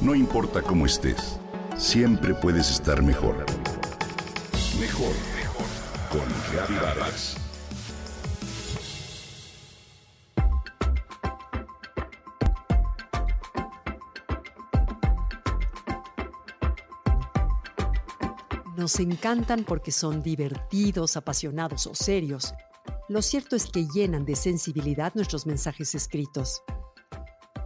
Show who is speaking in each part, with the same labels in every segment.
Speaker 1: No importa cómo estés, siempre puedes estar mejor. Mejor, mejor. Con Vargas.
Speaker 2: Nos encantan porque son divertidos, apasionados o serios. Lo cierto es que llenan de sensibilidad nuestros mensajes escritos.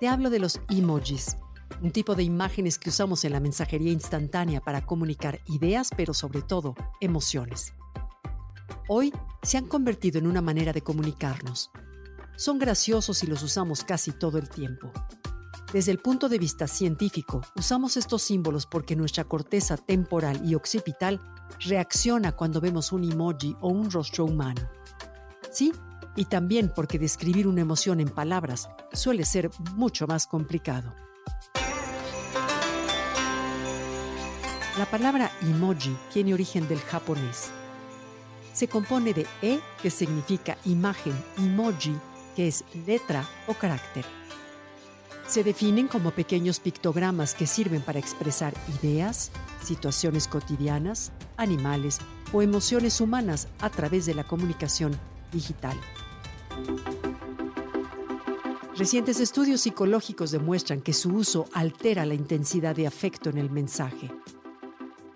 Speaker 2: Te hablo de los emojis, un tipo de imágenes que usamos en la mensajería instantánea para comunicar ideas, pero sobre todo emociones. Hoy se han convertido en una manera de comunicarnos. Son graciosos y los usamos casi todo el tiempo. Desde el punto de vista científico, usamos estos símbolos porque nuestra corteza temporal y occipital reacciona cuando vemos un emoji o un rostro humano. Sí, y también porque describir una emoción en palabras suele ser mucho más complicado. La palabra emoji tiene origen del japonés. Se compone de e, que significa imagen, y moji, que es letra o carácter. Se definen como pequeños pictogramas que sirven para expresar ideas, situaciones cotidianas, animales o emociones humanas a través de la comunicación digital. Recientes estudios psicológicos demuestran que su uso altera la intensidad de afecto en el mensaje.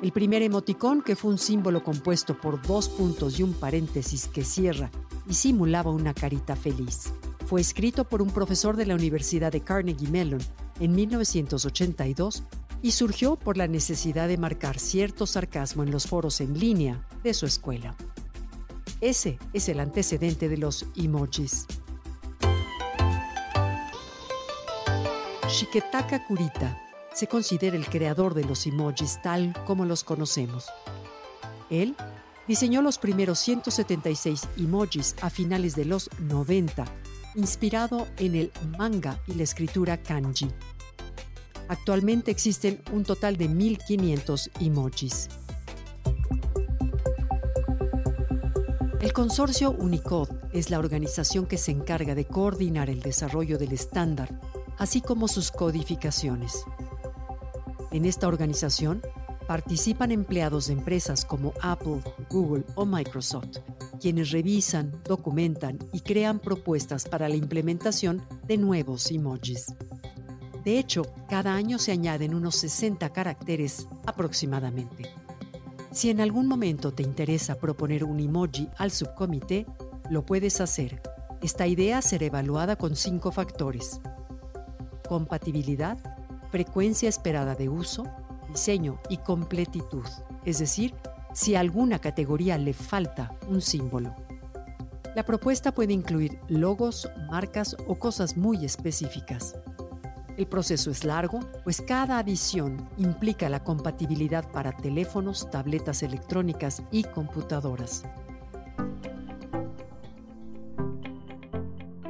Speaker 2: El primer emoticón, que fue un símbolo compuesto por dos puntos y un paréntesis que cierra y simulaba una carita feliz, fue escrito por un profesor de la Universidad de Carnegie Mellon en 1982 y surgió por la necesidad de marcar cierto sarcasmo en los foros en línea de su escuela. Ese es el antecedente de los emojis. Shiketaka Kurita se considera el creador de los emojis tal como los conocemos. Él diseñó los primeros 176 emojis a finales de los 90, inspirado en el manga y la escritura kanji. Actualmente existen un total de 1500 emojis. El consorcio Unicode es la organización que se encarga de coordinar el desarrollo del estándar, así como sus codificaciones. En esta organización participan empleados de empresas como Apple, Google o Microsoft, quienes revisan, documentan y crean propuestas para la implementación de nuevos emojis. De hecho, cada año se añaden unos 60 caracteres aproximadamente. Si en algún momento te interesa proponer un emoji al subcomité, lo puedes hacer. Esta idea será evaluada con cinco factores. Compatibilidad, frecuencia esperada de uso, diseño y completitud, es decir, si a alguna categoría le falta un símbolo. La propuesta puede incluir logos, marcas o cosas muy específicas. El proceso es largo, pues cada adición implica la compatibilidad para teléfonos, tabletas electrónicas y computadoras.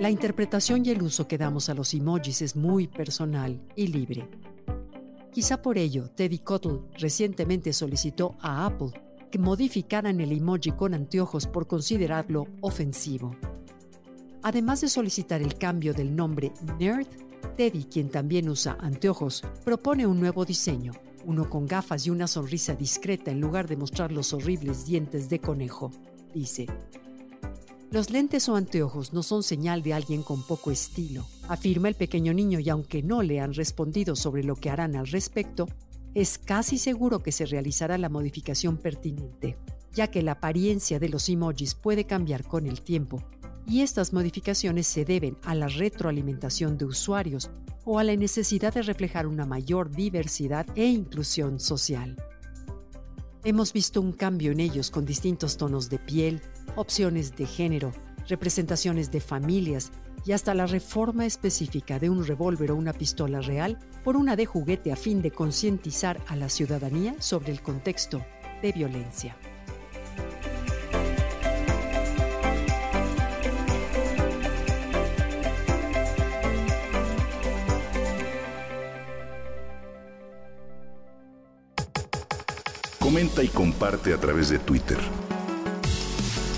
Speaker 2: La interpretación y el uso que damos a los emojis es muy personal y libre. Quizá por ello, Teddy Cottle recientemente solicitó a Apple que modificaran el emoji con anteojos por considerarlo ofensivo. Además de solicitar el cambio del nombre Nerd, Teddy, quien también usa anteojos, propone un nuevo diseño, uno con gafas y una sonrisa discreta en lugar de mostrar los horribles dientes de conejo, dice. Los lentes o anteojos no son señal de alguien con poco estilo, afirma el pequeño niño y aunque no le han respondido sobre lo que harán al respecto, es casi seguro que se realizará la modificación pertinente, ya que la apariencia de los emojis puede cambiar con el tiempo, y estas modificaciones se deben a la retroalimentación de usuarios o a la necesidad de reflejar una mayor diversidad e inclusión social. Hemos visto un cambio en ellos con distintos tonos de piel, opciones de género, representaciones de familias y hasta la reforma específica de un revólver o una pistola real por una de juguete a fin de concientizar a la ciudadanía sobre el contexto de violencia.
Speaker 1: Comenta y comparte a través de Twitter.